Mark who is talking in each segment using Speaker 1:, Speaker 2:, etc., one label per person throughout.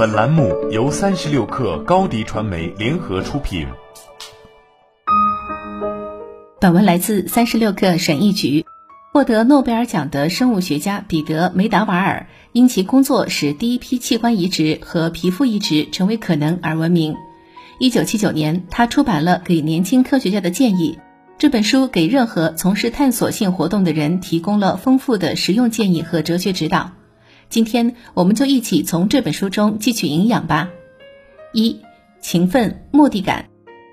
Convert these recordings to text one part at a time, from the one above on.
Speaker 1: 本栏目由三十六氪高低传媒联合出品。
Speaker 2: 本文来自三十六氪审议局。获得诺贝尔奖的生物学家彼得·梅达瓦尔，因其工作使第一批器官移植和皮肤移植成为可能而闻名。一九七九年，他出版了《给年轻科学家的建议》这本书，给任何从事探索性活动的人提供了丰富的实用建议和哲学指导。今天，我们就一起从这本书中汲取营养吧。一、勤奋、目的感，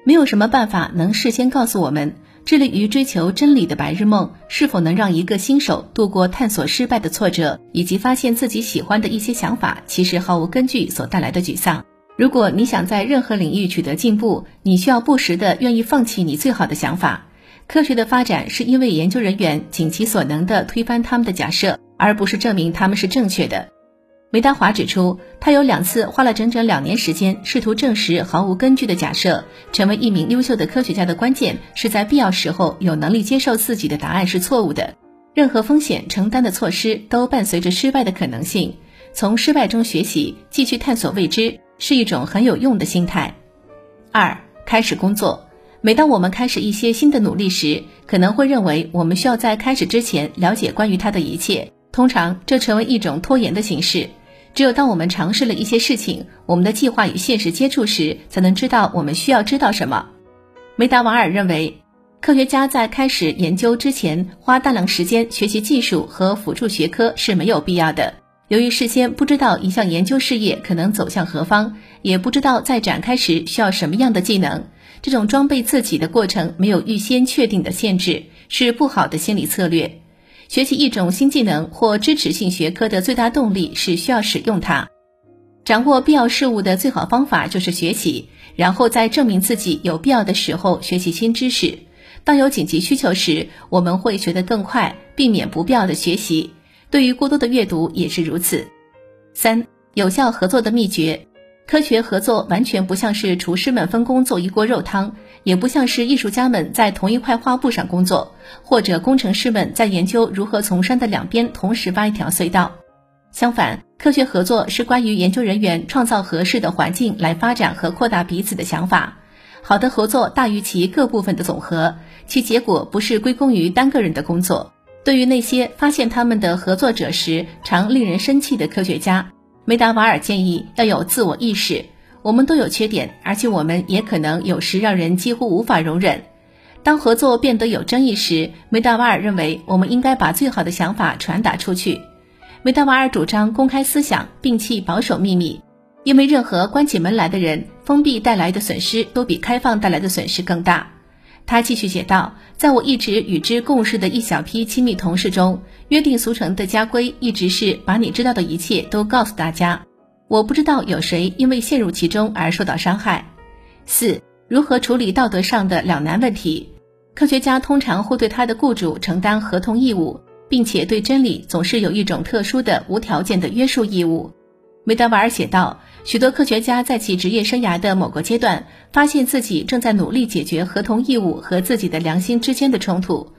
Speaker 2: 没有什么办法能事先告诉我们。致力于追求真理的白日梦是否能让一个新手度过探索失败的挫折，以及发现自己喜欢的一些想法其实毫无根据所带来的沮丧？如果你想在任何领域取得进步，你需要不时的愿意放弃你最好的想法。科学的发展是因为研究人员尽其所能的推翻他们的假设，而不是证明他们是正确的。梅达华指出，他有两次花了整整两年时间，试图证实毫无根据的假设。成为一名优秀的科学家的关键，是在必要时候有能力接受自己的答案是错误的。任何风险承担的措施都伴随着失败的可能性。从失败中学习，继续探索未知，是一种很有用的心态。二，开始工作。每当我们开始一些新的努力时，可能会认为我们需要在开始之前了解关于它的一切。通常，这成为一种拖延的形式。只有当我们尝试了一些事情，我们的计划与现实接触时，才能知道我们需要知道什么。梅达瓦尔认为，科学家在开始研究之前花大量时间学习技术和辅助学科是没有必要的。由于事先不知道一项研究事业可能走向何方，也不知道在展开时需要什么样的技能，这种装备自己的过程没有预先确定的限制，是不好的心理策略。学习一种新技能或支持性学科的最大动力是需要使用它。掌握必要事物的最好方法就是学习，然后在证明自己有必要的时候学习新知识。当有紧急需求时，我们会学得更快，避免不必要的学习。对于过多的阅读也是如此。三、有效合作的秘诀。科学合作完全不像是厨师们分工做一锅肉汤，也不像是艺术家们在同一块画布上工作，或者工程师们在研究如何从山的两边同时挖一条隧道。相反，科学合作是关于研究人员创造合适的环境来发展和扩大彼此的想法。好的合作大于其各部分的总和，其结果不是归功于单个人的工作。对于那些发现他们的合作者时常令人生气的科学家。梅达瓦尔建议要有自我意识。我们都有缺点，而且我们也可能有时让人几乎无法容忍。当合作变得有争议时，梅达瓦尔认为我们应该把最好的想法传达出去。梅达瓦尔主张公开思想，摒弃保守秘密，因为任何关起门来的人，封闭带来的损失都比开放带来的损失更大。他继续写道：“在我一直与之共事的一小批亲密同事中，约定俗成的家规一直是把你知道的一切都告诉大家。我不知道有谁因为陷入其中而受到伤害。”四、如何处理道德上的两难问题？科学家通常会对他的雇主承担合同义务，并且对真理总是有一种特殊的无条件的约束义务。梅德瓦尔写道。许多科学家在其职业生涯的某个阶段，发现自己正在努力解决合同义务和自己的良心之间的冲突。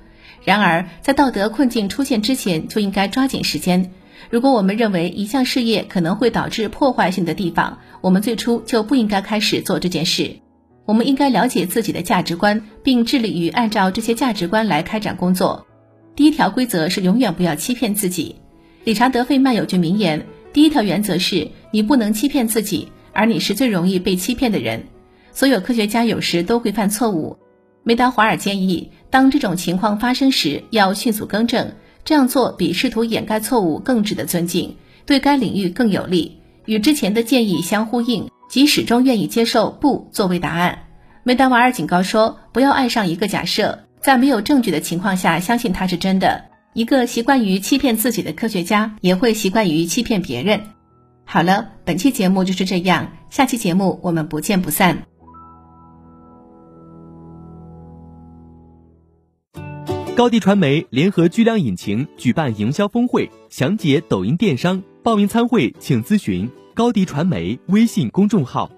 Speaker 2: 然而，在道德困境出现之前，就应该抓紧时间。如果我们认为一项事业可能会导致破坏性的地方，我们最初就不应该开始做这件事。我们应该了解自己的价值观，并致力于按照这些价值观来开展工作。第一条规则是永远不要欺骗自己。理查德·费曼有句名言。第一条原则是你不能欺骗自己，而你是最容易被欺骗的人。所有科学家有时都会犯错误。梅达华尔建议，当这种情况发生时，要迅速更正。这样做比试图掩盖错误更值得尊敬，对该领域更有利。与之前的建议相呼应，即始终愿意接受“不”作为答案。梅达瓦尔警告说，不要爱上一个假设，在没有证据的情况下相信它是真的。一个习惯于欺骗自己的科学家，也会习惯于欺骗别人。好了，本期节目就是这样，下期节目我们不见不散。
Speaker 3: 高迪传媒联合巨量引擎举办营销峰会，详解抖音电商，报名参会请咨询高迪传媒微信公众号。